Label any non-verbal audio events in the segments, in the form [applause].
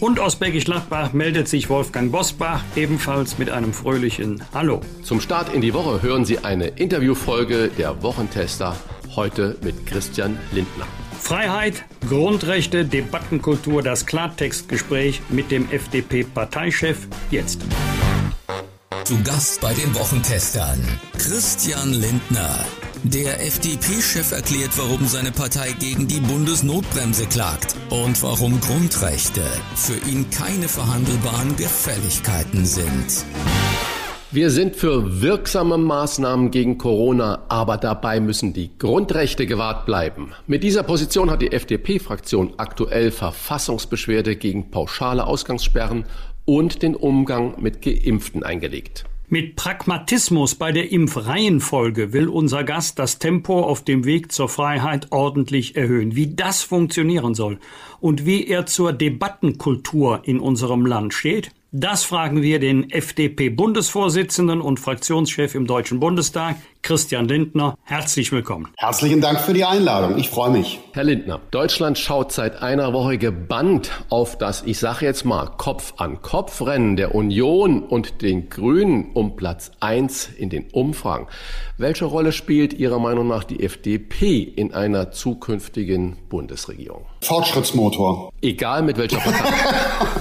Und aus Bergisch Gladbach meldet sich Wolfgang Bosbach ebenfalls mit einem fröhlichen Hallo. Zum Start in die Woche hören Sie eine Interviewfolge der Wochentester, heute mit Christian Lindner. Freiheit, Grundrechte, Debattenkultur, das Klartextgespräch mit dem FDP-Parteichef jetzt. Zu Gast bei den Wochentestern Christian Lindner. Der FDP-Chef erklärt, warum seine Partei gegen die Bundesnotbremse klagt und warum Grundrechte für ihn keine verhandelbaren Gefälligkeiten sind. Wir sind für wirksame Maßnahmen gegen Corona, aber dabei müssen die Grundrechte gewahrt bleiben. Mit dieser Position hat die FDP-Fraktion aktuell Verfassungsbeschwerde gegen pauschale Ausgangssperren und den Umgang mit Geimpften eingelegt. Mit Pragmatismus bei der Impfreihenfolge will unser Gast das Tempo auf dem Weg zur Freiheit ordentlich erhöhen. Wie das funktionieren soll und wie er zur Debattenkultur in unserem Land steht, das fragen wir den FDP-Bundesvorsitzenden und Fraktionschef im Deutschen Bundestag, Christian Lindner. Herzlich willkommen. Herzlichen Dank für die Einladung. Ich freue mich. Herr Lindner, Deutschland schaut seit einer Woche gebannt auf das, ich sage jetzt mal, Kopf-an-Kopf-Rennen der Union und den Grünen um Platz 1 in den Umfragen. Welche Rolle spielt Ihrer Meinung nach die FDP in einer zukünftigen Bundesregierung? Fortschrittsmotor. Egal mit welcher Partei.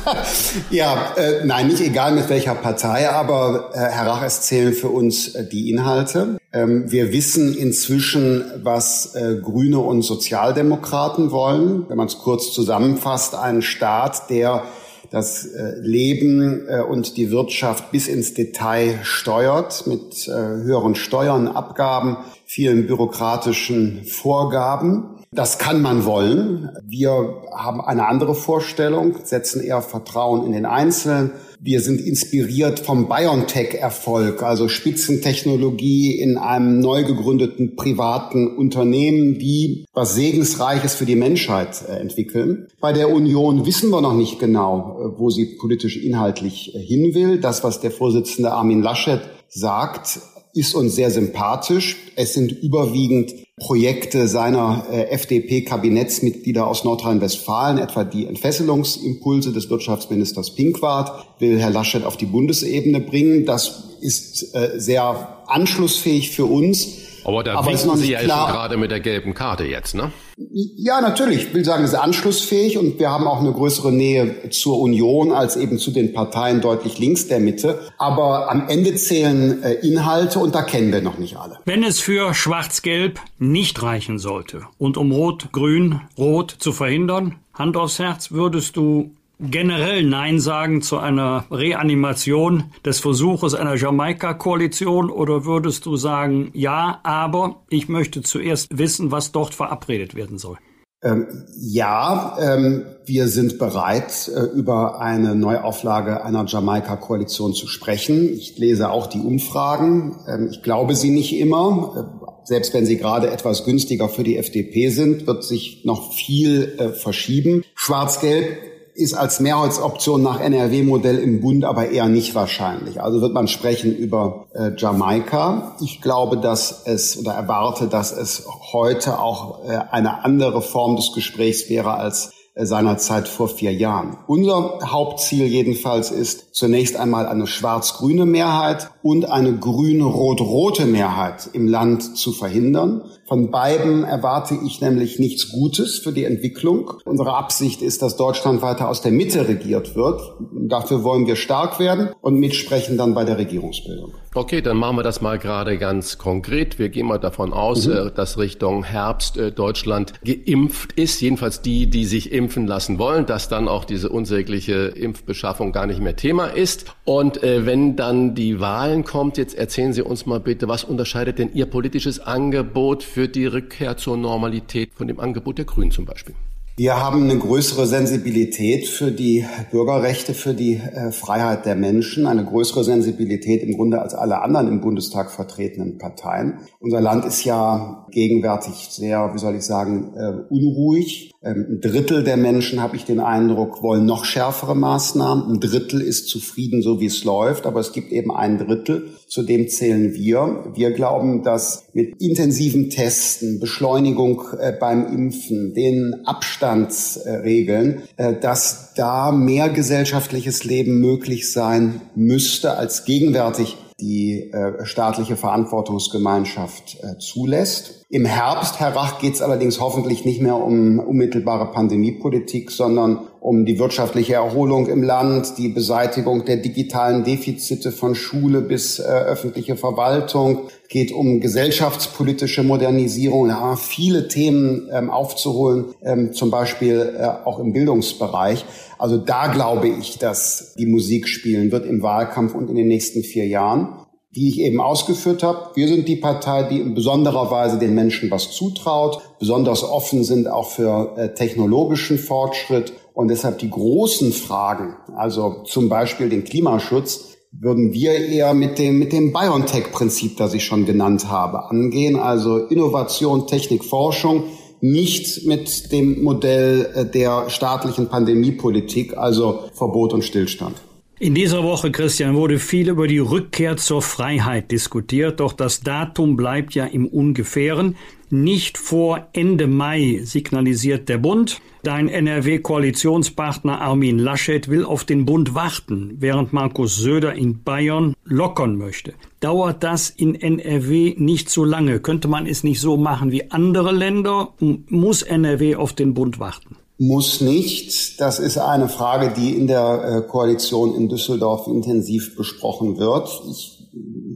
[laughs] ja, äh, nein, nicht egal mit welcher Partei, aber äh, Herr Rach, es zählen für uns äh, die Inhalte. Ähm, wir wissen inzwischen, was äh, Grüne und Sozialdemokraten wollen. Wenn man es kurz zusammenfasst, einen Staat, der das äh, Leben äh, und die Wirtschaft bis ins Detail steuert mit höheren Steuern, Abgaben, vielen bürokratischen Vorgaben. Das kann man wollen. Wir haben eine andere Vorstellung, setzen eher Vertrauen in den Einzelnen. Wir sind inspiriert vom BioNTech-Erfolg, also Spitzentechnologie in einem neu gegründeten privaten Unternehmen, die was Segensreiches für die Menschheit äh, entwickeln. Bei der Union wissen wir noch nicht genau, äh, wo sie politisch inhaltlich äh, hin will. Das, was der Vorsitzende Armin Laschet sagt, ist uns sehr sympathisch. Es sind überwiegend Projekte seiner äh, FDP-Kabinettsmitglieder aus Nordrhein-Westfalen, etwa die Entfesselungsimpulse des Wirtschaftsministers Pinkwart, will Herr Laschet auf die Bundesebene bringen. Das ist äh, sehr anschlussfähig für uns. Aber da Aber winken Sie ja klar. gerade mit der gelben Karte jetzt, ne? Ja, natürlich. Ich will sagen, es ist anschlussfähig und wir haben auch eine größere Nähe zur Union als eben zu den Parteien deutlich links der Mitte. Aber am Ende zählen äh, Inhalte und da kennen wir noch nicht alle. Wenn es für Schwarz-Gelb nicht reichen sollte und um Rot, Grün, Rot zu verhindern, Hand aufs Herz, würdest du generell Nein sagen zu einer Reanimation des Versuches einer Jamaika-Koalition oder würdest du sagen, ja, aber ich möchte zuerst wissen, was dort verabredet werden soll? Ähm, ja, ähm, wir sind bereit, äh, über eine Neuauflage einer Jamaika-Koalition zu sprechen. Ich lese auch die Umfragen. Ähm, ich glaube sie nicht immer. Äh, selbst wenn sie gerade etwas günstiger für die FDP sind, wird sich noch viel äh, verschieben. Schwarz-Gelb ist als Mehrheitsoption nach NRW-Modell im Bund aber eher nicht wahrscheinlich. Also wird man sprechen über äh, Jamaika. Ich glaube, dass es oder erwarte, dass es heute auch äh, eine andere Form des Gesprächs wäre als äh, seinerzeit vor vier Jahren. Unser Hauptziel jedenfalls ist zunächst einmal eine schwarz-grüne Mehrheit und eine grün-rot-rote Mehrheit im Land zu verhindern. Von beiden erwarte ich nämlich nichts Gutes für die Entwicklung. Unsere Absicht ist, dass Deutschland weiter aus der Mitte regiert wird. Dafür wollen wir stark werden und mitsprechen dann bei der Regierungsbildung. Okay, dann machen wir das mal gerade ganz konkret. Wir gehen mal davon aus, mhm. Äh, dass Richtung Herbst äh, Deutschland geimpft ist, jedenfalls die, die sich impfen lassen wollen, dass dann auch diese unsägliche Impfbeschaffung gar nicht mehr Thema ist. Und äh, wenn dann die Wahlen kommt, jetzt erzählen Sie uns mal bitte, was unterscheidet denn Ihr politisches Angebot für die Rückkehr zur Normalität von dem Angebot der Grünen zum Beispiel? Wir haben eine größere Sensibilität für die Bürgerrechte, für die äh, Freiheit der Menschen, eine größere Sensibilität im Grunde als alle anderen im Bundestag vertretenen Parteien. Unser Land ist ja gegenwärtig sehr, wie soll ich sagen, äh, unruhig. Ähm, ein Drittel der Menschen, habe ich den Eindruck, wollen noch schärfere Maßnahmen. Ein Drittel ist zufrieden, so wie es läuft. Aber es gibt eben ein Drittel, zu dem zählen wir. Wir glauben, dass mit intensiven Testen, Beschleunigung äh, beim Impfen, den Abstandsregeln, äh, dass da mehr gesellschaftliches Leben möglich sein müsste, als gegenwärtig die äh, staatliche Verantwortungsgemeinschaft zulässt. Im Herbst, Herr Rach, geht es allerdings hoffentlich nicht mehr um unmittelbare Pandemiepolitik, sondern um die wirtschaftliche Erholung im Land, die Beseitigung der digitalen Defizite von Schule bis äh, öffentliche Verwaltung, geht um gesellschaftspolitische Modernisierung, ja, viele Themen ähm, aufzuholen, ähm, zum Beispiel äh, auch im Bildungsbereich. Also da glaube ich, dass die Musik spielen wird im Wahlkampf und in den nächsten vier Jahren die ich eben ausgeführt habe. Wir sind die Partei, die in besonderer Weise den Menschen was zutraut, besonders offen sind auch für äh, technologischen Fortschritt und deshalb die großen Fragen, also zum Beispiel den Klimaschutz, würden wir eher mit dem, mit dem BioNTech-Prinzip, das ich schon genannt habe, angehen, also Innovation, Technik, Forschung, nicht mit dem Modell äh, der staatlichen Pandemiepolitik, also Verbot und Stillstand. In dieser Woche, Christian, wurde viel über die Rückkehr zur Freiheit diskutiert, doch das Datum bleibt ja im Ungefähren. Nicht vor Ende Mai signalisiert der Bund. Dein NRW-Koalitionspartner Armin Laschet will auf den Bund warten, während Markus Söder in Bayern lockern möchte. Dauert das in NRW nicht so lange? Könnte man es nicht so machen wie andere Länder? Muss NRW auf den Bund warten? Muss nicht. Das ist eine Frage, die in der äh, Koalition in Düsseldorf intensiv besprochen wird. Ich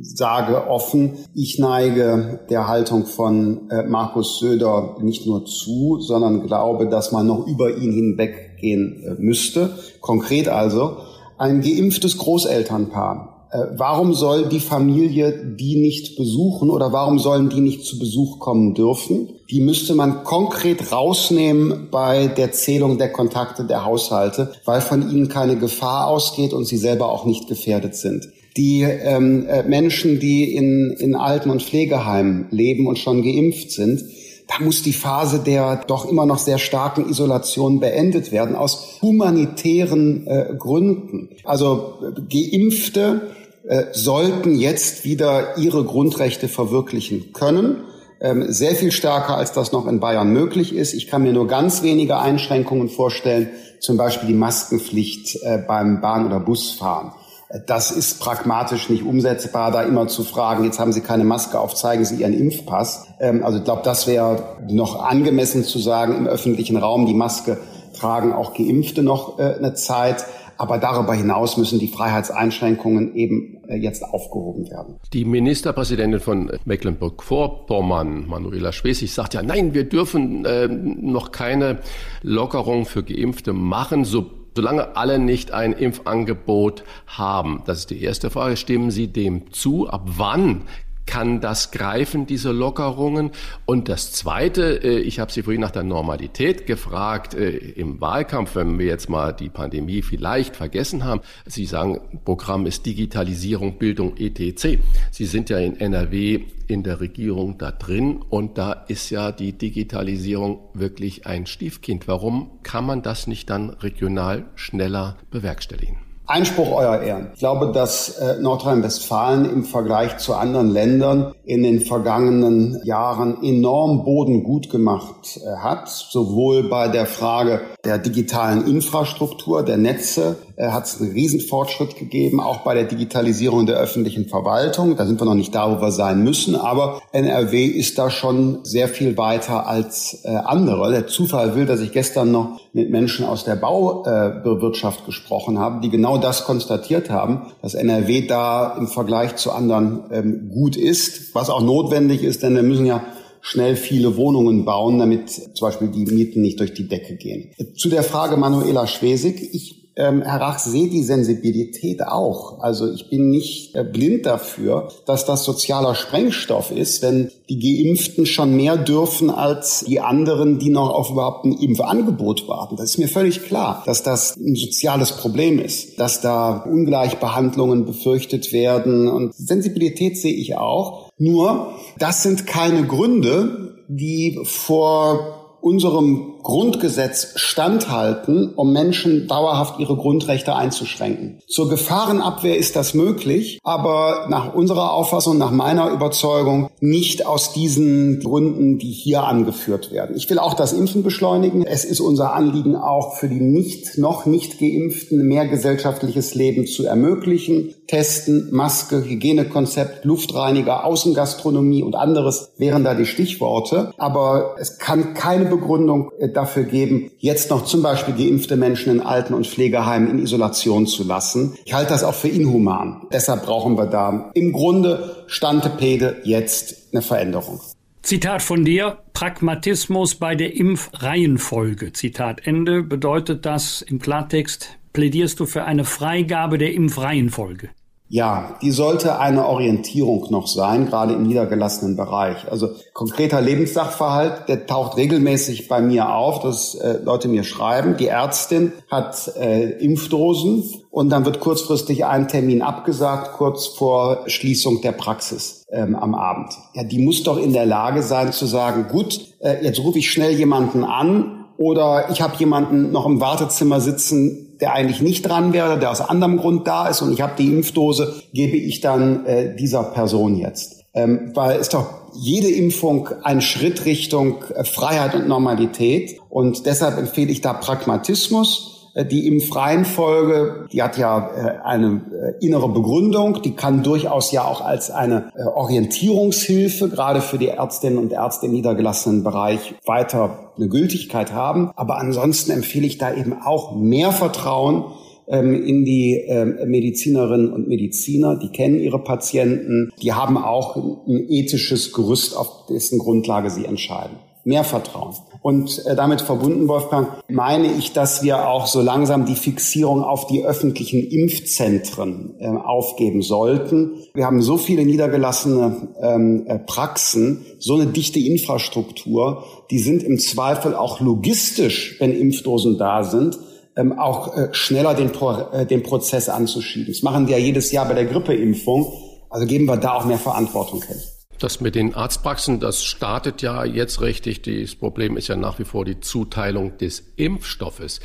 sage offen, ich neige der Haltung von äh, Markus Söder nicht nur zu, sondern glaube, dass man noch über ihn hinweggehen äh, müsste. Konkret also, ein geimpftes Großelternpaar warum soll die Familie die nicht besuchen oder warum sollen die nicht zu Besuch kommen dürfen? Die müsste man konkret rausnehmen bei der Zählung der Kontakte der Haushalte, weil von ihnen keine Gefahr ausgeht und sie selber auch nicht gefährdet sind. Die ähm, äh, Menschen, die in, in Alten- und Pflegeheimen leben und schon geimpft sind, da muss die Phase der doch immer noch sehr starken Isolation beendet werden, aus humanitären äh, Gründen. Also äh, Geimpfte äh, sollten jetzt wieder ihre Grundrechte verwirklichen können. Ähm, sehr viel stärker, als das noch in Bayern möglich ist. Ich kann mir nur ganz wenige Einschränkungen vorstellen, zum Beispiel die Maskenpflicht äh, beim Bahn- oder Busfahren. Äh, das ist pragmatisch nicht umsetzbar, da immer zu fragen, jetzt haben Sie keine Maske auf, zeigen Sie Ihren Impfpass. Ähm, also ich glaube, das wäre noch angemessen zu sagen, im öffentlichen Raum die Maske tragen auch Geimpfte noch eine Zeit. Aber darüber hinaus müssen die Freiheitseinschränkungen eben jetzt aufgehoben werden. Die Ministerpräsidentin von Mecklenburg-Vorpommern, Manuela Schwesig, sagt ja, nein, wir dürfen äh, noch keine Lockerung für Geimpfte machen, so solange alle nicht ein Impfangebot haben. Das ist die erste Frage. Stimmen Sie dem zu? Ab wann kann das greifen, diese Lockerungen? Und das Zweite, äh, ich habe Sie vorhin nach der Normalität gefragt äh, im Wahlkampf, wenn wir jetzt mal die Pandemie vielleicht vergessen haben. Sie sagen, Programm ist Digitalisierung, Bildung, etc. Sie sind ja in NRW in der Regierung da drin und da ist ja die Digitalisierung wirklich ein Stiefkind. Warum kann man das nicht dann regional schneller bewerkstelligen? Einspruch, Euer Ehren. Ich glaube, dass äh, Nordrhein-Westfalen im Vergleich zu anderen Ländern in den vergangenen Jahren enorm Boden gut gemacht äh, hat, sowohl bei der Frage der digitalen Infrastruktur, der Netze, hat es einen Riesenfortschritt gegeben, auch bei der Digitalisierung der öffentlichen Verwaltung. Da sind wir noch nicht da, wo wir sein müssen, aber NRW ist da schon sehr viel weiter als äh, andere. Der Zufall will, dass ich gestern noch mit Menschen aus der Bauwirtschaft äh, gesprochen habe, die genau das konstatiert haben, dass NRW da im Vergleich zu anderen ähm, gut ist, was auch notwendig ist, denn wir müssen ja schnell viele Wohnungen bauen, damit zum Beispiel die Mieten nicht durch die Decke gehen. Zu der Frage Manuela Schwesig. Ich ähm, Herr Rach, sehe die Sensibilität auch. Also ich bin nicht äh, blind dafür, dass das sozialer Sprengstoff ist, wenn die Geimpften schon mehr dürfen als die anderen, die noch auf überhaupt ein Impfangebot warten. Das ist mir völlig klar, dass das ein soziales Problem ist, dass da Ungleichbehandlungen befürchtet werden. Und Sensibilität sehe ich auch. Nur, das sind keine Gründe, die vor unserem Grundgesetz standhalten, um Menschen dauerhaft ihre Grundrechte einzuschränken. Zur Gefahrenabwehr ist das möglich, aber nach unserer Auffassung, nach meiner Überzeugung nicht aus diesen Gründen, die hier angeführt werden. Ich will auch das Impfen beschleunigen. Es ist unser Anliegen auch für die nicht, noch nicht geimpften mehr gesellschaftliches Leben zu ermöglichen. Testen, Maske, Hygienekonzept, Luftreiniger, Außengastronomie und anderes wären da die Stichworte. Aber es kann keine Begründung dafür geben, jetzt noch zum Beispiel geimpfte Menschen in Alten- und Pflegeheimen in Isolation zu lassen. Ich halte das auch für inhuman. Deshalb brauchen wir da im Grunde Stantepede jetzt eine Veränderung. Zitat von dir, Pragmatismus bei der Impfreihenfolge. Zitat Ende. Bedeutet das im Klartext, plädierst du für eine Freigabe der Impfreihenfolge? Ja, die sollte eine Orientierung noch sein, gerade im niedergelassenen Bereich. Also konkreter Lebenssachverhalt, der taucht regelmäßig bei mir auf, dass äh, Leute mir schreiben, die Ärztin hat äh, Impfdosen und dann wird kurzfristig ein Termin abgesagt, kurz vor Schließung der Praxis ähm, am Abend. Ja, die muss doch in der Lage sein zu sagen, gut, äh, jetzt rufe ich schnell jemanden an oder ich habe jemanden noch im Wartezimmer sitzen, der eigentlich nicht dran wäre, der aus anderem Grund da ist und ich habe die Impfdose, gebe ich dann äh, dieser Person jetzt. Ähm, weil ist doch jede Impfung ein Schritt Richtung äh, Freiheit und Normalität. Und deshalb empfehle ich da Pragmatismus. Äh, die Impfreihenfolge, die hat ja äh, eine äh, innere Begründung, die kann durchaus ja auch als eine Orientierungshilfe, gerade für die Ärztinnen und Ärzte im niedergelassenen Bereich, weiter eine Gültigkeit haben. Aber ansonsten empfehle ich da eben auch mehr Vertrauen ähm, in die ähm, Medizinerinnen und Mediziner. Die kennen ihre Patienten, die haben auch ein ethisches Gerüst, auf dessen Grundlage sie entscheiden. Mehr Vertrauen. Und äh, damit verbunden, Wolfgang, meine ich, dass wir auch so langsam die Fixierung auf die öffentlichen Impfzentren äh, aufgeben sollten. Wir haben so viele niedergelassene ähm, äh, Praxen, so eine dichte Infrastruktur, die sind im Zweifel auch logistisch, wenn Impfdosen da sind, ähm, auch äh, schneller den, Pro äh, den Prozess anzuschieben. Das machen wir ja jedes Jahr bei der Grippeimpfung. Also geben wir da auch mehr Verantwortung hin. Das mit den Arztpraxen, das startet ja jetzt richtig. Das Problem ist ja nach wie vor die Zuteilung des Impfstoffes.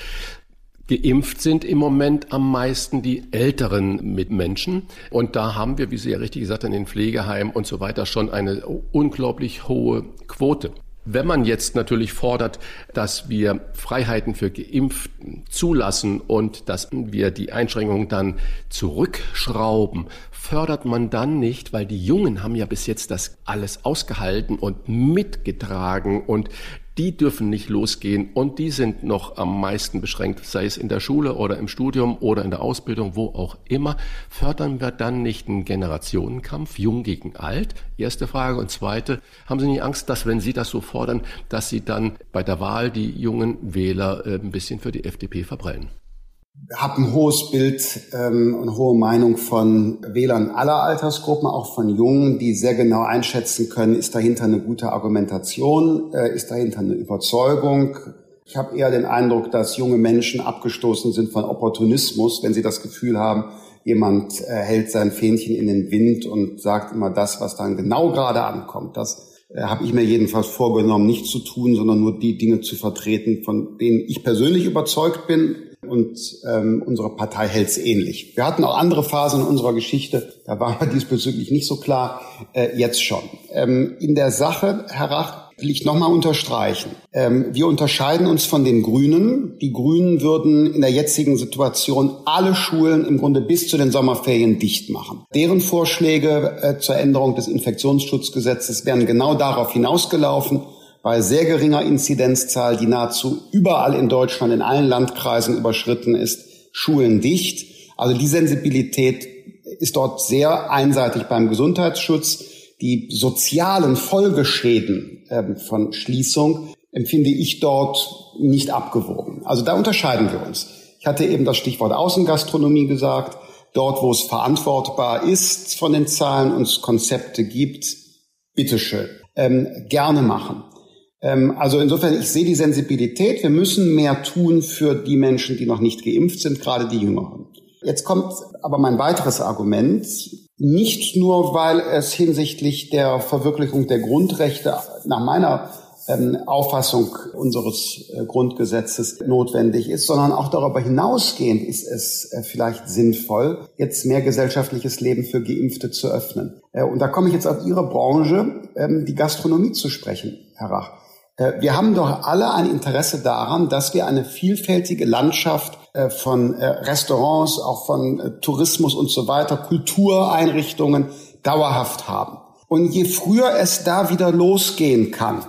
Geimpft sind im Moment am meisten die älteren Mitmenschen. Und da haben wir, wie Sie ja richtig gesagt haben, in den Pflegeheimen und so weiter schon eine unglaublich hohe Quote. Wenn man jetzt natürlich fordert, dass wir Freiheiten für Geimpften zulassen und dass wir die Einschränkungen dann zurückschrauben, fördert man dann nicht, weil die Jungen haben ja bis jetzt das alles ausgehalten und mitgetragen und die dürfen nicht losgehen und die sind noch am meisten beschränkt, sei es in der Schule oder im Studium oder in der Ausbildung, wo auch immer. Fördern wir dann nicht einen Generationenkampf, jung gegen alt? Erste Frage. Und zweite, haben Sie nicht Angst, dass wenn Sie das so fordern, dass Sie dann bei der Wahl die jungen Wähler äh, ein bisschen für die FDP verbrennen? Habe ein hohes Bild ähm, und hohe Meinung von Wählern aller Altersgruppen, auch von Jungen, die sehr genau einschätzen können, ist dahinter eine gute Argumentation, äh, ist dahinter eine Überzeugung. Ich habe eher den Eindruck, dass junge Menschen abgestoßen sind von Opportunismus, wenn sie das Gefühl haben, jemand äh, hält sein Fähnchen in den Wind und sagt immer das, was dann genau gerade ankommt. Das äh, habe ich mir jedenfalls vorgenommen, nicht zu tun, sondern nur die Dinge zu vertreten, von denen ich persönlich überzeugt bin, und ähm, unsere Partei hält es ähnlich. Wir hatten auch andere Phasen in unserer Geschichte, da waren wir [laughs] diesbezüglich nicht so klar, äh, jetzt schon. Ähm, in der Sache, Herr Rach, will ich nochmal unterstreichen. Ähm, wir unterscheiden uns von den Grünen. Die Grünen würden in der jetzigen Situation alle Schulen im Grunde bis zu den Sommerferien dicht machen. Deren Vorschläge äh, zur Änderung des Infektionsschutzgesetzes wären genau darauf hinausgelaufen, bei sehr geringer Inzidenzzahl, die nahezu überall in Deutschland, in allen Landkreisen überschritten ist, Schulen dicht. Also die Sensibilität ist dort sehr einseitig beim Gesundheitsschutz. Die sozialen Folgeschäden äh, von Schließung empfinde ich dort nicht abgewogen. Also da unterscheiden wir uns. Ich hatte eben das Stichwort Außengastronomie gesagt. Dort, wo es verantwortbar ist von den Zahlen und es Konzepte gibt, bitteschön, ähm, gerne machen. Ähm, also insofern, ich sehe die Sensibilität. Wir müssen mehr tun für die Menschen, die noch nicht geimpft sind, gerade die Jüngeren. Jetzt kommt aber mein weiteres Argument. Nicht nur, weil es hinsichtlich der Verwirklichung der Grundrechte nach meiner ähm, Auffassung unseres äh, Grundgesetzes notwendig ist, sondern auch darüber hinausgehend ist es äh, vielleicht sinnvoll, jetzt mehr gesellschaftliches Leben für Geimpfte zu öffnen. Äh, und da komme ich jetzt auf Ihre Branche, ähm, die Gastronomie zu sprechen, Herr Rach. Wir haben doch alle ein Interesse daran, dass wir eine vielfältige Landschaft von Restaurants, auch von Tourismus und so weiter, Kultureinrichtungen dauerhaft haben. Und je früher es da wieder losgehen kann,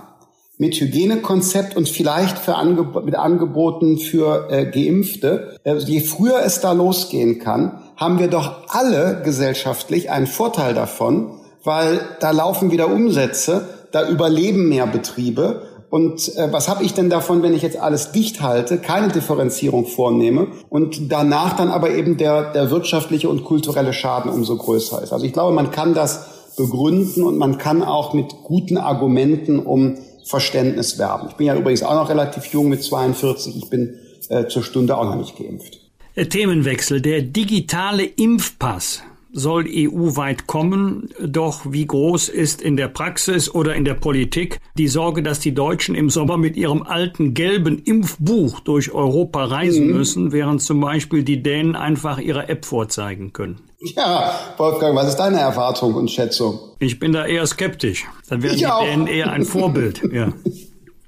mit Hygienekonzept und vielleicht für Angeb mit Angeboten für äh, Geimpfte. Äh, je früher es da losgehen kann, haben wir doch alle gesellschaftlich einen Vorteil davon, weil da laufen wieder Umsätze, da überleben mehr Betriebe. Und äh, was habe ich denn davon, wenn ich jetzt alles dicht halte, keine Differenzierung vornehme und danach dann aber eben der, der wirtschaftliche und kulturelle Schaden umso größer ist? Also ich glaube, man kann das begründen und man kann auch mit guten Argumenten um Verständnis werben. Ich bin ja übrigens auch noch relativ jung mit 42. Ich bin äh, zur Stunde auch noch nicht geimpft. Äh, Themenwechsel. Der digitale Impfpass soll EU-weit kommen. Doch wie groß ist in der Praxis oder in der Politik die Sorge, dass die Deutschen im Sommer mit ihrem alten gelben Impfbuch durch Europa reisen mhm. müssen, während zum Beispiel die Dänen einfach ihre App vorzeigen können? Ja, Wolfgang, was ist deine Erwartung und Schätzung? Ich bin da eher skeptisch. Dann wären ich die auch. Dänen eher ein Vorbild. [laughs] Ja.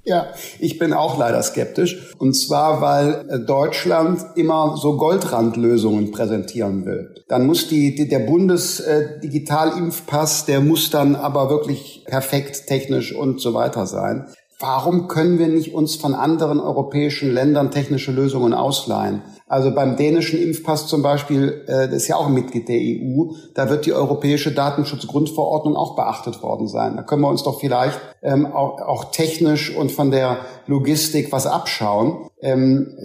Ja, ich bin auch leider skeptisch. Und zwar, weil äh, Deutschland immer so Goldrandlösungen präsentieren will. Dann muss die, die der Bundesdigitalimpfpass, äh, der muss dann aber wirklich perfekt technisch und so weiter sein. Warum können wir nicht uns von anderen europäischen Ländern technische Lösungen ausleihen? Also beim dänischen Impfpass zum Beispiel, äh, das ist ja auch ein Mitglied der EU, da wird die europäische Datenschutzgrundverordnung auch beachtet worden sein. Da können wir uns doch vielleicht ähm, auch, technisch und von der Logistik was abschauen. Ähm,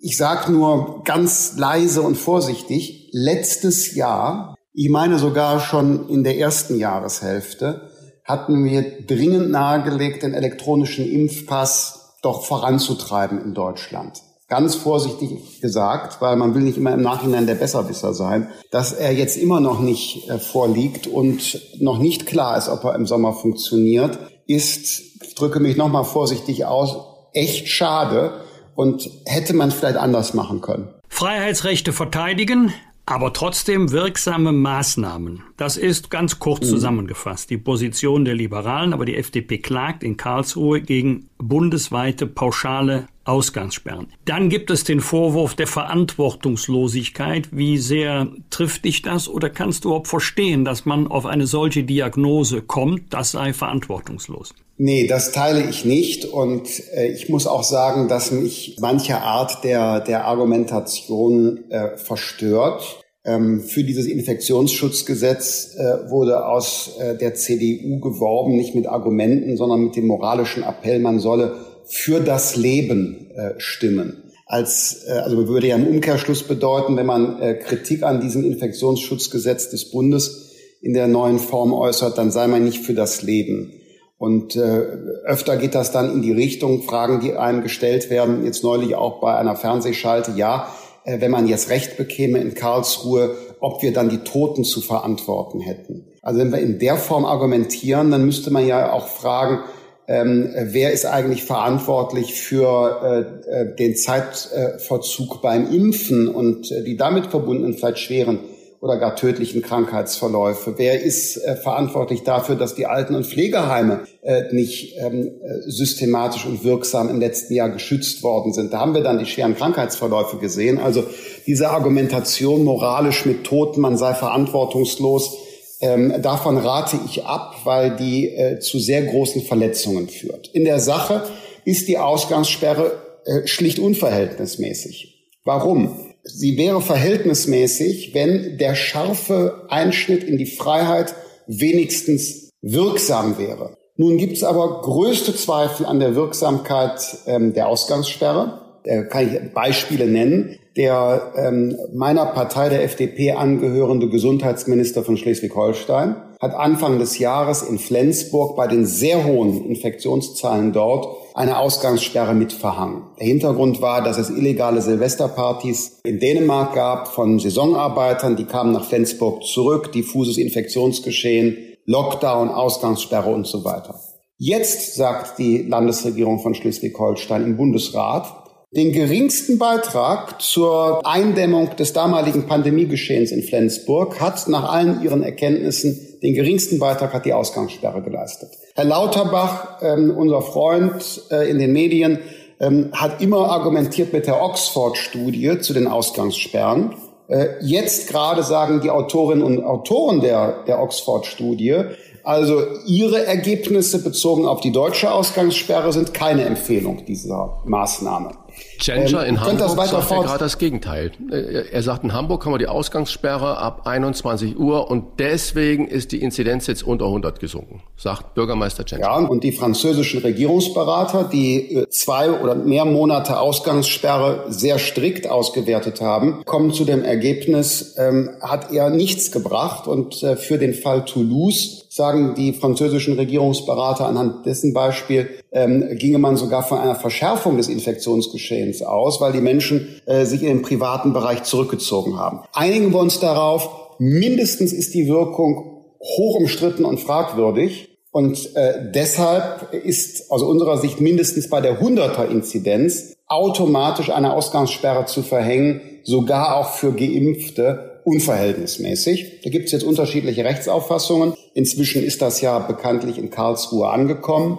ich sage nur ganz leise und vorsichtig, letztes Jahr, ich meine sogar schon in der ersten Jahreshälfte, hatten wir dringend nahegelegt, den elektronischen Impfpass doch voranzutreiben in Deutschland. Ganz vorsichtig gesagt, weil man will nicht immer im Nachhinein der Besserwisser sein, dass er jetzt immer noch nicht äh, vorliegt und noch nicht klar ist, ob er im Sommer funktioniert, ist, ich drücke mich nochmal vorsichtig aus, echt schade und hätte man vielleicht anders machen können. Freiheitsrechte verteidigen, aber trotzdem wirksame Maßnahmen. Das ist ganz kurz mhm. zusammengefasst die Position der Liberalen, aber die FDP klagt in Karlsruhe gegen bundesweite pauschale Ausgangssperren. Dann gibt es den Vorwurf der Verantwortungslosigkeit. Wie sehr trifft dich das oder kannst du überhaupt verstehen, dass man auf eine solche Diagnose kommt, das sei verantwortungslos? Nee, das teile ich nicht und äh, ich muss auch sagen, dass mich manche Art der, der Argumentation äh, verstört. Ähm, für dieses Infektionsschutzgesetz äh, wurde aus äh, der CDU geworben, nicht mit Argumenten, sondern mit dem moralischen Appell, man solle für das Leben äh, stimmen. Als, äh, also würde ja im Umkehrschluss bedeuten, wenn man äh, Kritik an diesem Infektionsschutzgesetz des Bundes in der neuen Form äußert, dann sei man nicht für das Leben. Und äh, öfter geht das dann in die Richtung, Fragen, die einem gestellt werden, jetzt neulich auch bei einer Fernsehschalte, ja, äh, wenn man jetzt Recht bekäme in Karlsruhe, ob wir dann die Toten zu verantworten hätten. Also wenn wir in der Form argumentieren, dann müsste man ja auch fragen, ähm, wer ist eigentlich verantwortlich für äh, äh, den Zeitverzug beim Impfen und äh, die damit verbundenen vielleicht schweren oder gar tödlichen Krankheitsverläufe? Wer ist äh, verantwortlich dafür, dass die Alten- und Pflegeheime äh, nicht ähm, äh, systematisch und wirksam im letzten Jahr geschützt worden sind? Da haben wir dann die schweren Krankheitsverläufe gesehen. Also diese Argumentation moralisch mit Toten, man sei verantwortungslos, ähm, davon rate ich ab, weil die äh, zu sehr großen Verletzungen führt. In der Sache ist die Ausgangssperre äh, schlicht unverhältnismäßig. Warum? Sie wäre verhältnismäßig, wenn der scharfe Einschnitt in die Freiheit wenigstens wirksam wäre. Nun gibt es aber größte Zweifel an der Wirksamkeit ähm, der Ausgangssperre. äh, kann ich Beispiele nennen. Der ähm, meiner Partei, der FDP, angehörende Gesundheitsminister von Schleswig-Holstein hat Anfang des Jahres in Flensburg bei den sehr hohen Infektionszahlen dort eine Ausgangssperre mit verhangen. Der Hintergrund war, dass es illegale Silvesterpartys in Dänemark gab von Saisonarbeitern, die kamen nach Flensburg zurück, diffuses Infektionsgeschehen, Lockdown, Ausgangssperre und so weiter. Jetzt sagt die Landesregierung von Schleswig-Holstein im Bundesrat, den geringsten Beitrag zur Eindämmung des damaligen Pandemiegeschehens in Flensburg hat nach allen ihren Erkenntnissen den geringsten Beitrag hat die Ausgangssperre geleistet. Herr Lauterbach, ähm, unser Freund äh, in den Medien, ähm, hat immer argumentiert mit der Oxford-Studie zu den Ausgangssperren. Äh, jetzt gerade sagen die Autorinnen und Autoren der, der Oxford-Studie, also ihre Ergebnisse bezogen auf die deutsche Ausgangssperre sind keine Empfehlung dieser Maßnahme. Tschentscher ähm, in Hamburg sagt ja gerade das Gegenteil. Er sagt, in Hamburg haben wir die Ausgangssperre ab 21 Uhr und deswegen ist die Inzidenz jetzt unter 100 gesunken, sagt Bürgermeister Tschentscher. Ja, und die französischen Regierungsberater, die äh, zwei oder mehr Monate Ausgangssperre sehr strikt ausgewertet haben, kommen zu dem Ergebnis, ähm, hat er nichts gebracht und äh, für den Fall Toulouse sagen die französischen Regierungsberater anhand dessen Beispiel, ähm, ginge man sogar von einer Verschärfung des Infektionsgeschehens aus, weil die Menschen äh, sich in den privaten Bereich zurückgezogen haben. Einigen wir uns darauf, mindestens ist die Wirkung hoch umstritten und fragwürdig. Und äh, deshalb ist aus unserer Sicht mindestens bei der 100er Inzidenz automatisch eine Ausgangssperre zu verhängen, sogar auch für Geimpfte unverhältnismäßig. Da gibt es jetzt unterschiedliche Rechtsauffassungen. Inzwischen ist das ja bekanntlich in Karlsruhe angekommen.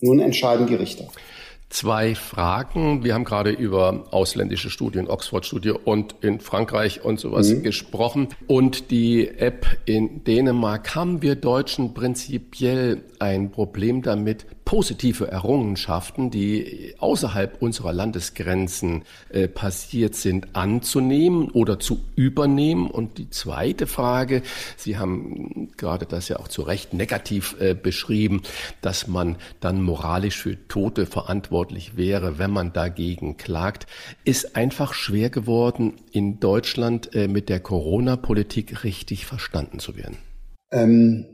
Nun entscheiden die Richter. Zwei Fragen. Wir haben gerade über ausländische Studien, Oxford-Studie und in Frankreich und sowas mhm. gesprochen. Und die App in Dänemark. Haben wir Deutschen prinzipiell ein Problem damit, positive Errungenschaften, die außerhalb unserer Landesgrenzen äh, passiert sind, anzunehmen oder zu übernehmen? Und die zweite Frage, Sie haben gerade das ja auch zu Recht negativ äh, beschrieben, dass man dann moralisch für Tote verantwortlich wäre, wenn man dagegen klagt, ist einfach schwer geworden, in Deutschland äh, mit der Corona-Politik richtig verstanden zu werden. Ähm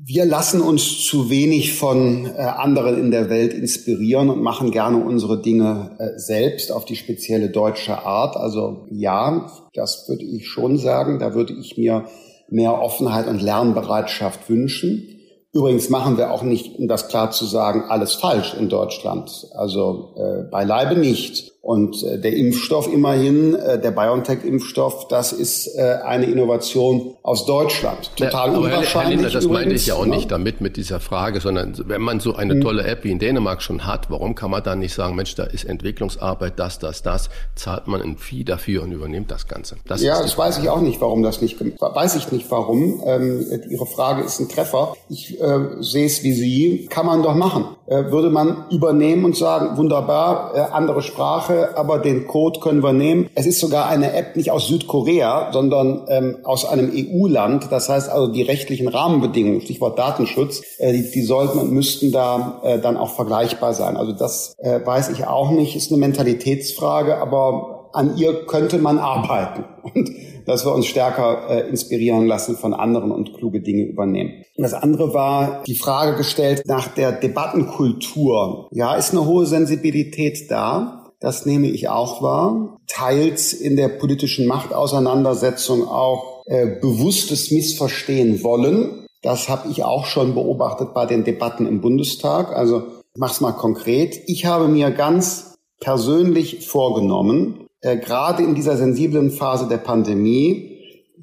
wir lassen uns zu wenig von äh, anderen in der Welt inspirieren und machen gerne unsere Dinge äh, selbst auf die spezielle deutsche Art. Also ja, das würde ich schon sagen. Da würde ich mir mehr Offenheit und Lernbereitschaft wünschen. Übrigens machen wir auch nicht, um das klar zu sagen, alles falsch in Deutschland. Also äh, beileibe nicht. Und äh, der Impfstoff immerhin, äh, der BioNTech-Impfstoff, das ist äh, eine Innovation aus Deutschland. Total ja, unwahrscheinlich. Herr Lindner, das übrigens, meinte ich ja auch ne? nicht damit mit dieser Frage, sondern wenn man so eine hm. tolle App wie in Dänemark schon hat, warum kann man dann nicht sagen, Mensch, da ist Entwicklungsarbeit, das, das, das, zahlt man ein Vieh dafür und übernimmt das Ganze. Das ja, das weiß ich auch nicht, warum das nicht, weiß ich nicht warum. Ähm, Ihre Frage ist ein Treffer. Ich äh, sehe es wie Sie, kann man doch machen. Äh, würde man übernehmen und sagen, wunderbar, äh, andere Sprache, aber den Code können wir nehmen. Es ist sogar eine App nicht aus Südkorea, sondern ähm, aus einem EU-Land. Das heißt also, die rechtlichen Rahmenbedingungen, Stichwort Datenschutz, äh, die, die sollten und müssten da äh, dann auch vergleichbar sein. Also das äh, weiß ich auch nicht, ist eine Mentalitätsfrage, aber an ihr könnte man arbeiten. Und dass wir uns stärker äh, inspirieren lassen von anderen und kluge Dinge übernehmen. Das andere war die Frage gestellt nach der Debattenkultur. Ja, ist eine hohe Sensibilität da? Das nehme ich auch wahr. Teils in der politischen Machtauseinandersetzung auch äh, bewusstes Missverstehen wollen. Das habe ich auch schon beobachtet bei den Debatten im Bundestag. Also mach's mal konkret. Ich habe mir ganz persönlich vorgenommen, äh, gerade in dieser sensiblen Phase der Pandemie,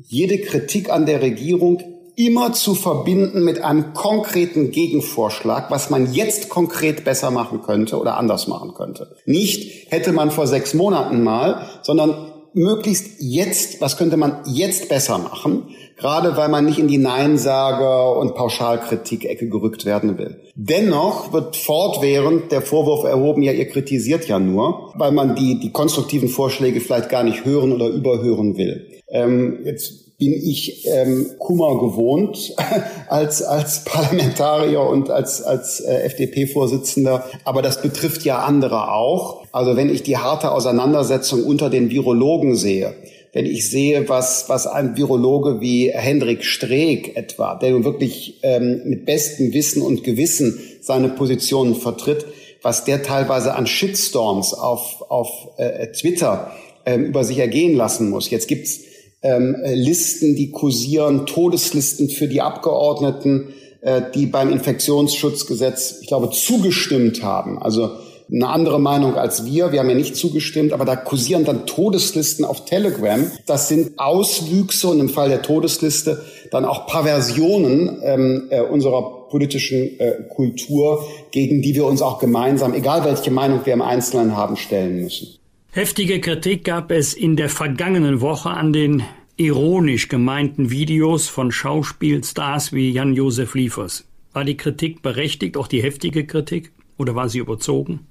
jede Kritik an der Regierung immer zu verbinden mit einem konkreten Gegenvorschlag, was man jetzt konkret besser machen könnte oder anders machen könnte. Nicht hätte man vor sechs Monaten mal, sondern möglichst jetzt, was könnte man jetzt besser machen, gerade weil man nicht in die Neinsager- und Pauschalkritik-Ecke gerückt werden will. Dennoch wird fortwährend der Vorwurf erhoben, ja, ihr kritisiert ja nur, weil man die, die konstruktiven Vorschläge vielleicht gar nicht hören oder überhören will. Ähm, jetzt bin ich ähm, Kummer gewohnt [laughs] als, als Parlamentarier und als, als äh, FDP-Vorsitzender, aber das betrifft ja andere auch. Also wenn ich die harte Auseinandersetzung unter den Virologen sehe, wenn ich sehe, was, was ein Virologe wie Hendrik Streeck etwa, der nun wirklich ähm, mit bestem Wissen und Gewissen seine Positionen vertritt, was der teilweise an Shitstorms auf, auf äh, Twitter ähm, über sich ergehen lassen muss. Jetzt gibt's ähm, Listen, die kursieren, Todeslisten für die Abgeordneten, äh, die beim Infektionsschutzgesetz, ich glaube, zugestimmt haben. Also eine andere Meinung als wir. Wir haben ja nicht zugestimmt, aber da kursieren dann Todeslisten auf Telegram. Das sind Auswüchse und im Fall der Todesliste dann auch Perversionen ähm, äh, unserer politischen äh, Kultur, gegen die wir uns auch gemeinsam, egal welche Meinung wir im Einzelnen haben, stellen müssen. Heftige Kritik gab es in der vergangenen Woche an den ironisch gemeinten Videos von Schauspielstars wie Jan-Josef Liefers. War die Kritik berechtigt, auch die heftige Kritik, oder war sie überzogen?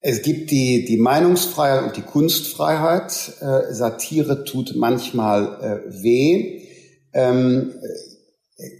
Es gibt die, die Meinungsfreiheit und die Kunstfreiheit. Äh, Satire tut manchmal äh, weh. Ähm,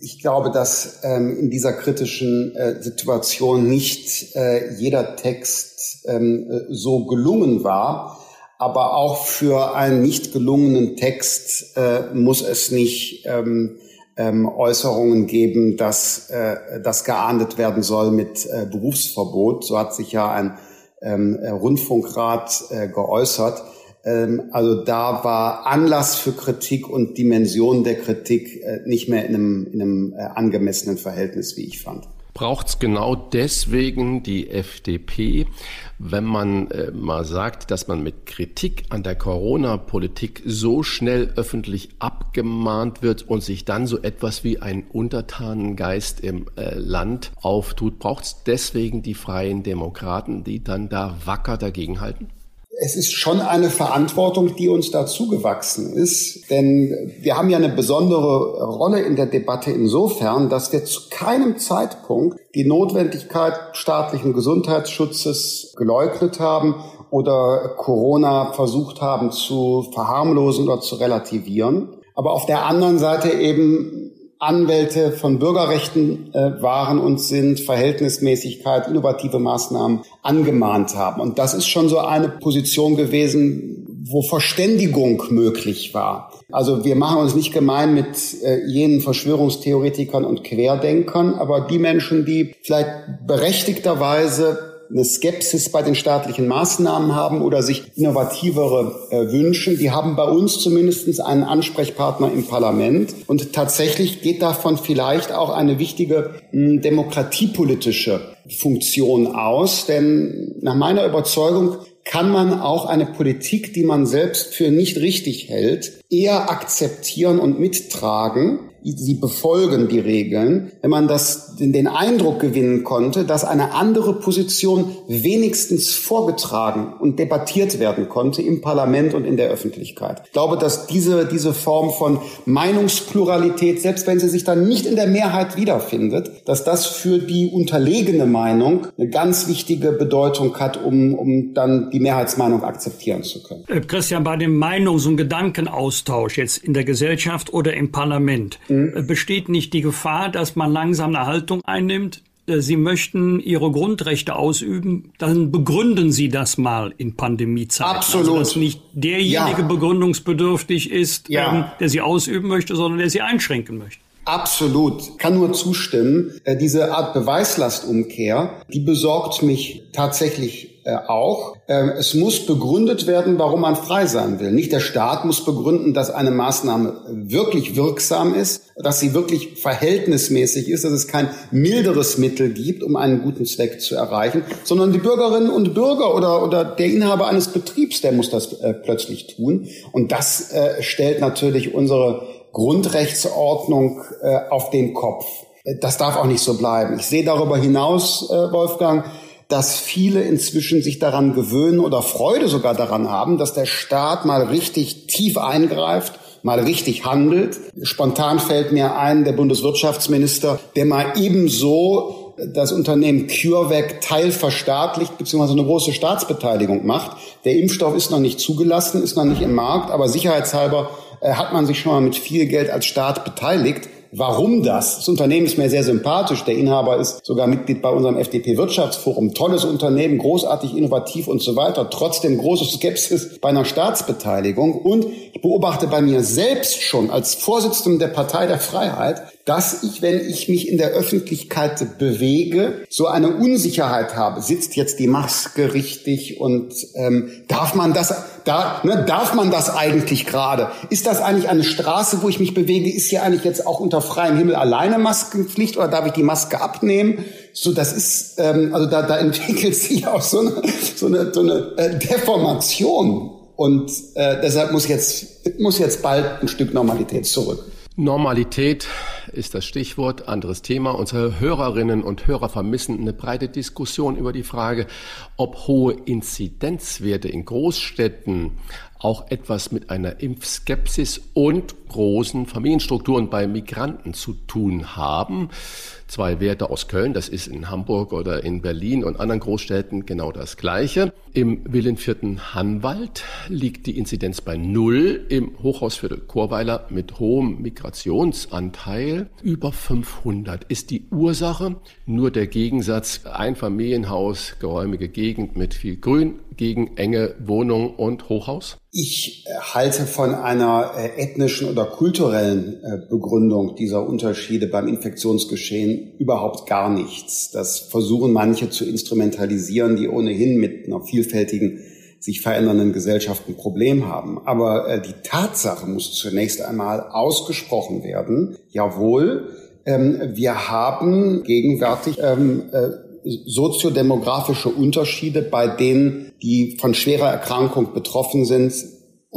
ich glaube, dass ähm, in dieser kritischen äh, Situation nicht äh, jeder Text ähm, so gelungen war. Aber auch für einen nicht gelungenen Text äh, muss es nicht ähm, ähm, Äußerungen geben, dass äh, das geahndet werden soll mit äh, Berufsverbot. So hat sich ja ein ähm, äh, Rundfunkrat äh, geäußert. Ähm, also da war Anlass für Kritik und Dimension der Kritik äh, nicht mehr in einem, in einem äh, angemessenen Verhältnis, wie ich fand braucht es genau deswegen die FDP, wenn man äh, mal sagt, dass man mit Kritik an der Corona-Politik so schnell öffentlich abgemahnt wird und sich dann so etwas wie ein Untertanengeist im äh, Land auftut, braucht es deswegen die freien Demokraten, die dann da wacker dagegenhalten? Es ist schon eine Verantwortung, die uns dazu gewachsen ist. Denn wir haben ja eine besondere Rolle in der Debatte insofern, dass wir zu keinem Zeitpunkt die Notwendigkeit staatlichen Gesundheitsschutzes geleugnet haben oder Corona versucht haben zu verharmlosen oder zu relativieren. Aber auf der anderen Seite eben Anwälte von Bürgerrechten äh, waren und sind, Verhältnismäßigkeit, innovative Maßnahmen angemahnt haben. Und das ist schon so eine Position gewesen, wo Verständigung möglich war. Also wir machen uns nicht gemein mit äh, jenen Verschwörungstheoretikern und Querdenkern, aber die Menschen, die vielleicht berechtigterweise eine Skepsis bei den staatlichen Maßnahmen haben oder sich innovativere äh, wünschen, die haben bei uns zumindest einen Ansprechpartner im Parlament. Und tatsächlich geht davon vielleicht auch eine wichtige mh, demokratiepolitische Funktion aus. Denn nach meiner Überzeugung kann man auch eine Politik, die man selbst für nicht richtig hält, eher akzeptieren und mittragen, sie befolgen die Regeln, wenn man das, den Eindruck gewinnen konnte, dass eine andere Position wenigstens vorgetragen und debattiert werden konnte im Parlament und in der Öffentlichkeit. Ich glaube, dass diese, diese Form von Meinungspluralität, selbst wenn sie sich dann nicht in der Mehrheit wiederfindet, dass das für die unterlegene Meinung eine ganz wichtige Bedeutung hat, um, um dann die Mehrheitsmeinung akzeptieren zu können. Äh, Christian, bei dem Meinungs- und Gedankenaustausch jetzt in der Gesellschaft oder im Parlament, mhm mhm. besteht nicht die Gefahr, dass man langsam eine Haltung einnimmt, äh, Sie möchten Ihre Grundrechte ausüben, dann begründen Sie das mal in Pandemiezeiten. Also, Absolut. Also, dass nicht derjenige ja. begründungsbedürftig ist, ja. ähm, der sie ausüben möchte, sondern der sie einschränken möchte. Absolut. Kann nur zustimmen. Äh, diese Art Beweislastumkehr, die besorgt mich tatsächlich äh, auch. Ähm, es muss begründet werden, warum man frei sein will. Nicht der Staat muss begründen, dass eine Maßnahme wirklich wirksam ist, dass sie wirklich verhältnismäßig ist, dass es kein milderes Mittel gibt, um einen guten Zweck zu erreichen, sondern die Bürgerinnen und Bürger oder, oder der Inhaber eines Betriebs, der muss das äh, plötzlich tun. Und das stellt natürlich unsere Grundrechtsordnung äh, auf den Kopf. Das darf auch nicht so bleiben. Ich sehe darüber hinaus, äh, Wolfgang, dass viele inzwischen sich daran gewöhnen oder Freude sogar daran haben, dass der Staat mal richtig tief eingreift, mal richtig handelt. Spontan fällt mir ein, der Bundeswirtschaftsminister, der mal ebenso das Unternehmen CureVac teilverstaatlicht bzw. eine große Staatsbeteiligung macht. Der Impfstoff ist noch nicht zugelassen, ist noch nicht im Markt, aber sicherheitshalber äh, hat man sich schon mal mit viel Geld als Staat beteiligt. Warum das? Das Unternehmen ist mir sehr sympathisch. Der Inhaber ist sogar Mitglied bei unserem FDP-Wirtschaftsforum. Tolles Unternehmen, großartig, innovativ und so weiter. Trotzdem große Skepsis bei einer Staatsbeteiligung. Und ich beobachte bei mir selbst schon als Vorsitzendem der Partei der Freiheit, dass ich, wenn ich mich in der Öffentlichkeit bewege, so eine Unsicherheit habe. Sitzt jetzt die Maske richtig und ähm, darf man das, da, ne, darf man das eigentlich gerade? Ist das eigentlich eine Straße, wo ich mich bewege? Ist hier eigentlich jetzt auch unter freiem Himmel alleine Maskenpflicht oder darf ich die Maske abnehmen? So, das ist, ähm, also da, da entwickelt [laughs] sich auch so eine, so eine, so eine äh, Deformation. Und äh, deshalb muss jetzt, muss jetzt bald ein Stück Normalität zurück. Normalität ist das Stichwort, anderes Thema. Unsere Hörerinnen und Hörer vermissen eine breite Diskussion über die Frage, ob hohe Inzidenzwerte in Großstädten auch etwas mit einer Impfskepsis und großen Familienstrukturen bei Migranten zu tun haben. Zwei Werte aus Köln, das ist in Hamburg oder in Berlin und anderen Großstädten genau das Gleiche. Im Willenvierten Hannwald liegt die Inzidenz bei Null, im Hochhausviertel Chorweiler mit hohem Migrationsanteil über 500 ist die Ursache. Nur der Gegensatz Einfamilienhaus, geräumige Gegend mit viel Grün gegen enge Wohnung und Hochhaus? Ich halte von einer äh, ethnischen oder kulturellen äh, Begründung dieser Unterschiede beim Infektionsgeschehen überhaupt gar nichts. Das versuchen manche zu instrumentalisieren, die ohnehin mit einer vielfältigen, sich verändernden Gesellschaft ein Problem haben. Aber die Tatsache muss zunächst einmal ausgesprochen werden. Jawohl, ähm, wir haben gegenwärtig ähm, soziodemografische Unterschiede bei denen, die von schwerer Erkrankung betroffen sind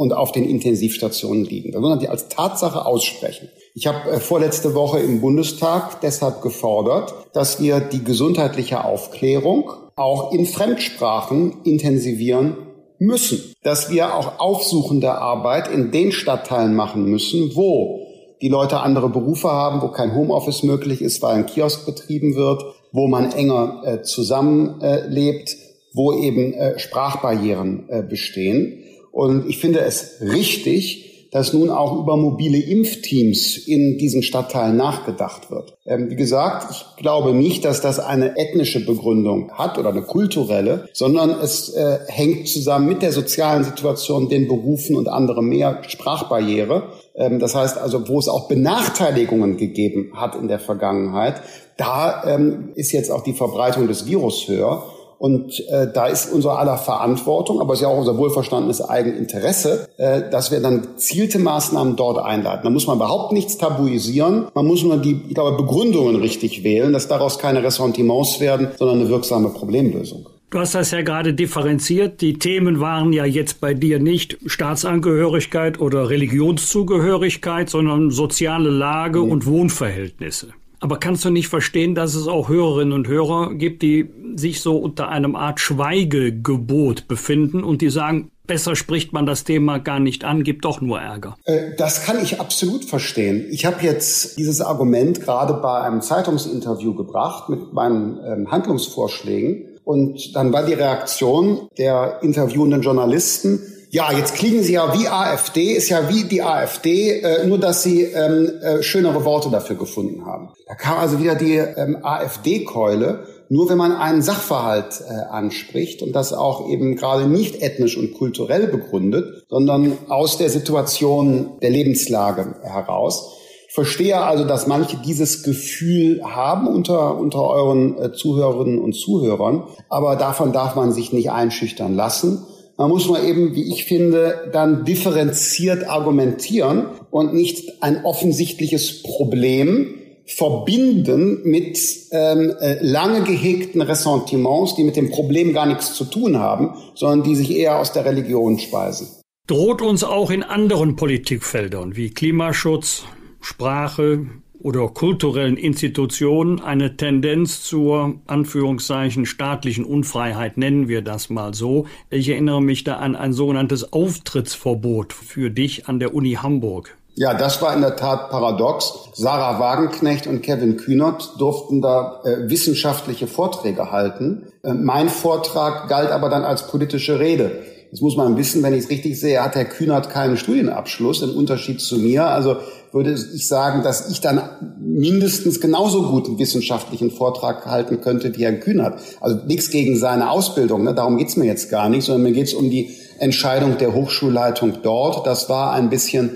und auf den Intensivstationen liegen. Man die als Tatsache aussprechen. Ich habe äh, vorletzte Woche im Bundestag deshalb gefordert, dass wir die gesundheitliche Aufklärung auch in Fremdsprachen intensivieren müssen. Dass wir auch aufsuchende Arbeit in den Stadtteilen machen müssen, wo die Leute andere Berufe haben, wo kein Homeoffice möglich ist, weil ein Kiosk betrieben wird, wo man enger äh, zusammenlebt, äh, wo eben äh, Sprachbarrieren äh, bestehen. Und ich finde es richtig, dass nun auch über mobile Impfteams in diesen Stadtteilen nachgedacht wird. Ähm, wie gesagt, ich glaube nicht, dass das eine ethnische Begründung hat oder eine kulturelle, sondern es äh, hängt zusammen mit der sozialen Situation, den Berufen und anderem mehr Sprachbarriere. Ähm, das heißt also, wo es auch Benachteiligungen gegeben hat in der Vergangenheit, da ähm, ist jetzt auch die Verbreitung des Virus höher. Und äh, da ist unser aller Verantwortung, aber es ist ja auch unser wohlverstandenes Eigeninteresse, äh, dass wir dann gezielte Maßnahmen dort einleiten. Da muss man überhaupt nichts tabuisieren. Man muss nur die, ich glaube, Begründungen richtig wählen, dass daraus keine Ressentiments werden, sondern eine wirksame Problemlösung. Du hast das ja gerade differenziert. Die Themen waren ja jetzt bei dir nicht Staatsangehörigkeit oder Religionszugehörigkeit, sondern soziale Lage mhm. und Wohnverhältnisse. Aber kannst du nicht verstehen, dass es auch Hörerinnen und Hörer gibt, die sich so unter einem Art Schweigegebot befinden und die sagen, besser spricht man das Thema gar nicht an, gibt doch nur Ärger. Äh, das kann ich absolut verstehen. Ich habe jetzt dieses Argument gerade bei einem Zeitungsinterview gebracht mit meinen ähm, Handlungsvorschlägen. Und dann war die Reaktion der interviewenden Journalisten, ja, jetzt klingen sie ja wie AfD, ist ja wie die AfD, äh, nur dass sie ähm, äh, schönere Worte dafür gefunden haben. Da kam also wieder die ähm, AfD-Keule. Nur wenn man einen Sachverhalt äh, anspricht und das auch eben gerade nicht ethnisch und kulturell begründet, sondern aus der Situation der Lebenslage heraus. Ich verstehe also, dass manche dieses Gefühl haben unter, unter euren äh, Zuhörerinnen und Zuhörern, aber davon darf man sich nicht einschüchtern lassen. Man muss nur eben, wie ich finde, dann differenziert argumentieren und nicht ein offensichtliches Problem verbinden mit ähm, äh, lange gehegten Ressentiments, die mit dem Problem gar nichts zu tun haben, sondern die sich eher aus der Religion speisen. Droht uns auch in anderen Politikfeldern wie Klimaschutz, Sprache, oder kulturellen Institutionen eine Tendenz zur Anführungszeichen staatlichen Unfreiheit, nennen wir das mal so. Ich erinnere mich da an ein sogenanntes Auftrittsverbot für dich an der Uni Hamburg. Ja, das war in der Tat paradox. Sarah Wagenknecht und Kevin Kühnert durften da äh, wissenschaftliche Vorträge halten. Äh, mein Vortrag galt aber dann als politische Rede. Das muss man wissen, wenn ich es richtig sehe, hat Herr Kühnert keinen Studienabschluss im Unterschied zu mir. Also würde ich sagen, dass ich dann mindestens genauso gut einen wissenschaftlichen Vortrag halten könnte wie Herr Kühnert. Also nichts gegen seine Ausbildung, ne? darum geht's mir jetzt gar nicht, sondern mir geht's um die Entscheidung der Hochschulleitung dort. Das war ein bisschen,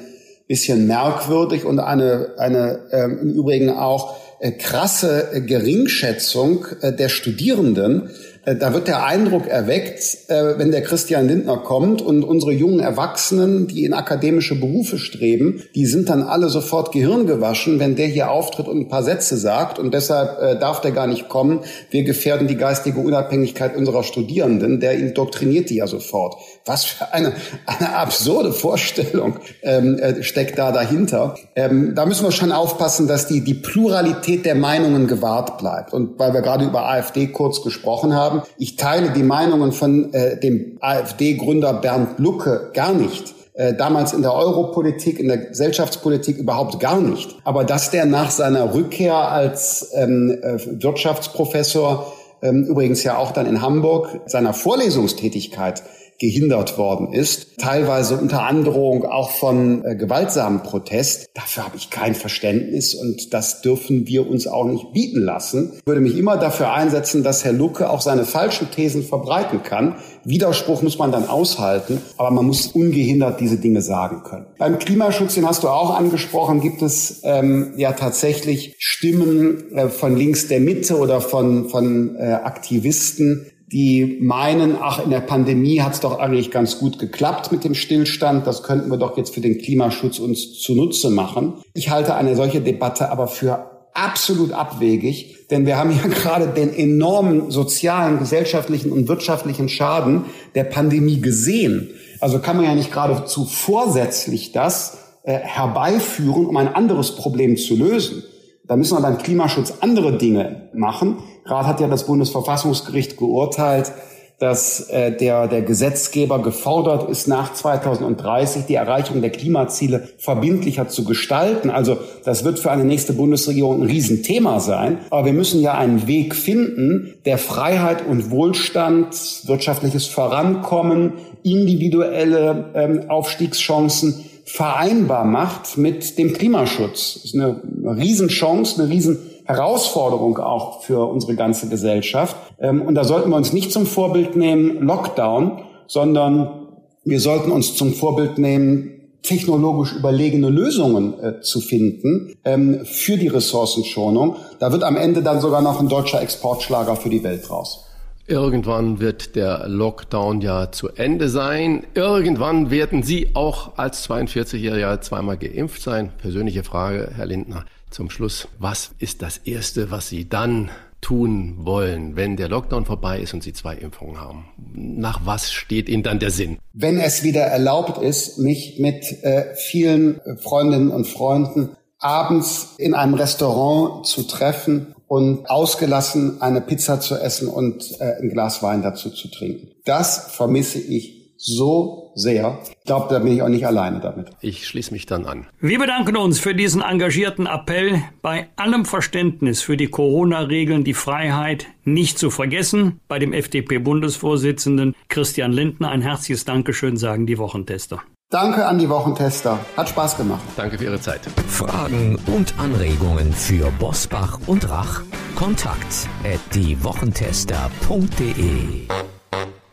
bisschen merkwürdig und eine, eine ähm, im Übrigen auch äh, krasse äh, Geringschätzung äh, der Studierenden äh, da wird der Eindruck erweckt, äh, wenn der Christian Lindner kommt und unsere jungen Erwachsenen, die in akademische Berufe streben, die sind dann alle sofort gehirngewaschen, wenn der hier auftritt und ein paar Sätze sagt und deshalb äh, darf der gar nicht kommen. Wir gefährden die geistige Unabhängigkeit unserer Studierenden. Der indoktriniert die ja sofort. Was für eine, eine absurde Vorstellung ähm, steckt da dahinter. Ähm, da müssen wir schon aufpassen, dass die, die Pluralität der Meinungen gewahrt bleibt. Und weil wir gerade über AfD kurz gesprochen haben, haben. Ich teile die Meinungen von äh, dem AfD-Gründer Bernd Lucke gar nicht äh, damals in der Europolitik, in der Gesellschaftspolitik überhaupt gar nicht. Aber dass der nach seiner Rückkehr als ähm, äh, Wirtschaftsprofessor, ähm, übrigens ja auch dann in Hamburg, seiner Vorlesungstätigkeit gehindert worden ist, teilweise unter Androhung auch von äh, gewaltsamen Protest. Dafür habe ich kein Verständnis und das dürfen wir uns auch nicht bieten lassen. Ich würde mich immer dafür einsetzen, dass Herr Lucke auch seine falschen Thesen verbreiten kann. Widerspruch muss man dann aushalten, aber man muss ungehindert diese Dinge sagen können. Beim Klimaschutz, den hast du auch angesprochen, gibt es ähm, ja tatsächlich Stimmen äh, von links der Mitte oder von, von äh, Aktivisten, die meinen, ach, in der Pandemie hat es doch eigentlich ganz gut geklappt mit dem Stillstand, das könnten wir doch jetzt für den Klimaschutz uns zunutze machen. Ich halte eine solche Debatte aber für absolut abwegig, denn wir haben ja [laughs] gerade den enormen sozialen, gesellschaftlichen und wirtschaftlichen Schaden der Pandemie gesehen. Also kann man ja nicht geradezu vorsätzlich das äh, herbeiführen, um ein anderes Problem zu lösen. Da müssen wir beim Klimaschutz andere Dinge machen. Gerade hat ja das Bundesverfassungsgericht geurteilt, dass äh, der, der Gesetzgeber gefordert ist, nach 2030 die Erreichung der Klimaziele verbindlicher zu gestalten. Also das wird für eine nächste Bundesregierung ein Riesenthema sein. Aber wir müssen ja einen Weg finden, der Freiheit und Wohlstand, wirtschaftliches Vorankommen, individuelle ähm, Aufstiegschancen vereinbar macht mit dem Klimaschutz. Das ist eine Riesenchance, eine Riesenherausforderung auch für unsere ganze Gesellschaft. Ähm, und da sollten wir uns nicht zum Vorbild nehmen Lockdown, sondern wir sollten uns zum Vorbild nehmen, technologisch überlegene Lösungen äh, zu finden ähm, für die Ressourcenschonung. Da wird am Ende dann sogar noch ein deutscher Exportschlager für die Welt raus. Irgendwann wird der Lockdown ja zu Ende sein. Irgendwann werden Sie auch als 42-Jähriger zweimal geimpft sein. Persönliche Frage, Herr Lindner, zum Schluss. Was ist das Erste, was Sie dann tun wollen, wenn der Lockdown vorbei ist und Sie zwei Impfungen haben? Nach was steht Ihnen dann der Sinn? Wenn es wieder erlaubt ist, mich mit äh, vielen Freundinnen und Freunden abends in einem Restaurant zu treffen und ausgelassen eine Pizza zu essen und äh, ein Glas Wein dazu zu trinken. Das vermisse ich so sehr. Ich glaube, da bin ich auch nicht alleine damit. Ich schließe mich dann an. Wir bedanken uns für diesen engagierten Appell. Bei allem Verständnis für die Corona-Regeln die Freiheit nicht zu vergessen. Bei dem FDP-Bundesvorsitzenden Christian Lindner ein herzliches Dankeschön sagen die Wochentester. Danke an die Wochentester. Hat Spaß gemacht. Danke für Ihre Zeit. Fragen und Anregungen für Bosbach und Rach? Kontakt at diewochentester.de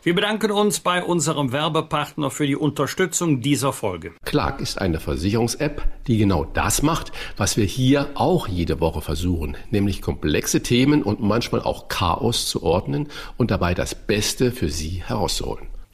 wir bedanken uns bei unserem Werbepartner für die Unterstützung dieser Folge. Clark ist eine Versicherungs-App, die genau das macht, was wir hier auch jede Woche versuchen, nämlich komplexe Themen und manchmal auch Chaos zu ordnen und dabei das Beste für Sie herauszuholen.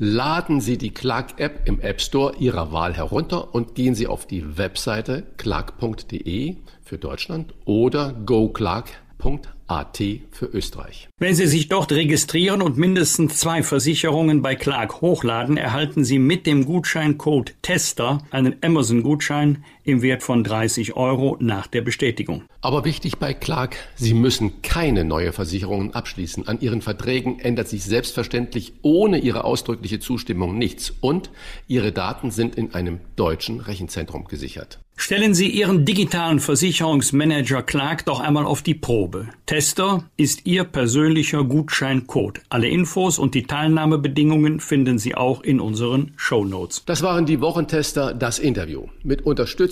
Laden Sie die Clark-App im App Store Ihrer Wahl herunter und gehen Sie auf die Webseite clark.de für Deutschland oder goclark.at für Österreich. Wenn Sie sich dort registrieren und mindestens zwei Versicherungen bei Clark hochladen, erhalten Sie mit dem Gutscheincode TESTER einen Amazon-Gutschein im Wert von 30 Euro nach der Bestätigung. Aber wichtig bei Clark, Sie müssen keine neue Versicherungen abschließen. An Ihren Verträgen ändert sich selbstverständlich ohne Ihre ausdrückliche Zustimmung nichts und Ihre Daten sind in einem deutschen Rechenzentrum gesichert. Stellen Sie Ihren digitalen Versicherungsmanager Clark doch einmal auf die Probe. Tester ist Ihr persönlicher Gutscheincode. Alle Infos und die Teilnahmebedingungen finden Sie auch in unseren Show Notes. Das waren die Wochentester, das Interview mit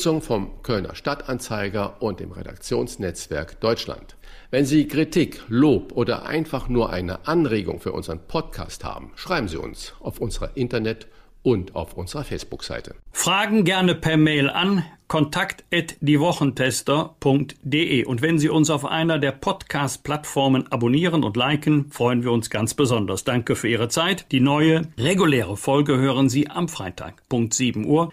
Unterstützung vom Kölner Stadtanzeiger und dem Redaktionsnetzwerk Deutschland. Wenn Sie Kritik, Lob oder einfach nur eine Anregung für unseren Podcast haben, schreiben Sie uns auf unserer Internet- und auf unserer Facebook-Seite. Fragen gerne per Mail an kontakt@diewochentester.de und wenn Sie uns auf einer der Podcast-Plattformen abonnieren und liken, freuen wir uns ganz besonders. Danke für Ihre Zeit. Die neue reguläre Folge hören Sie am Freitag, Punkt 7 Uhr.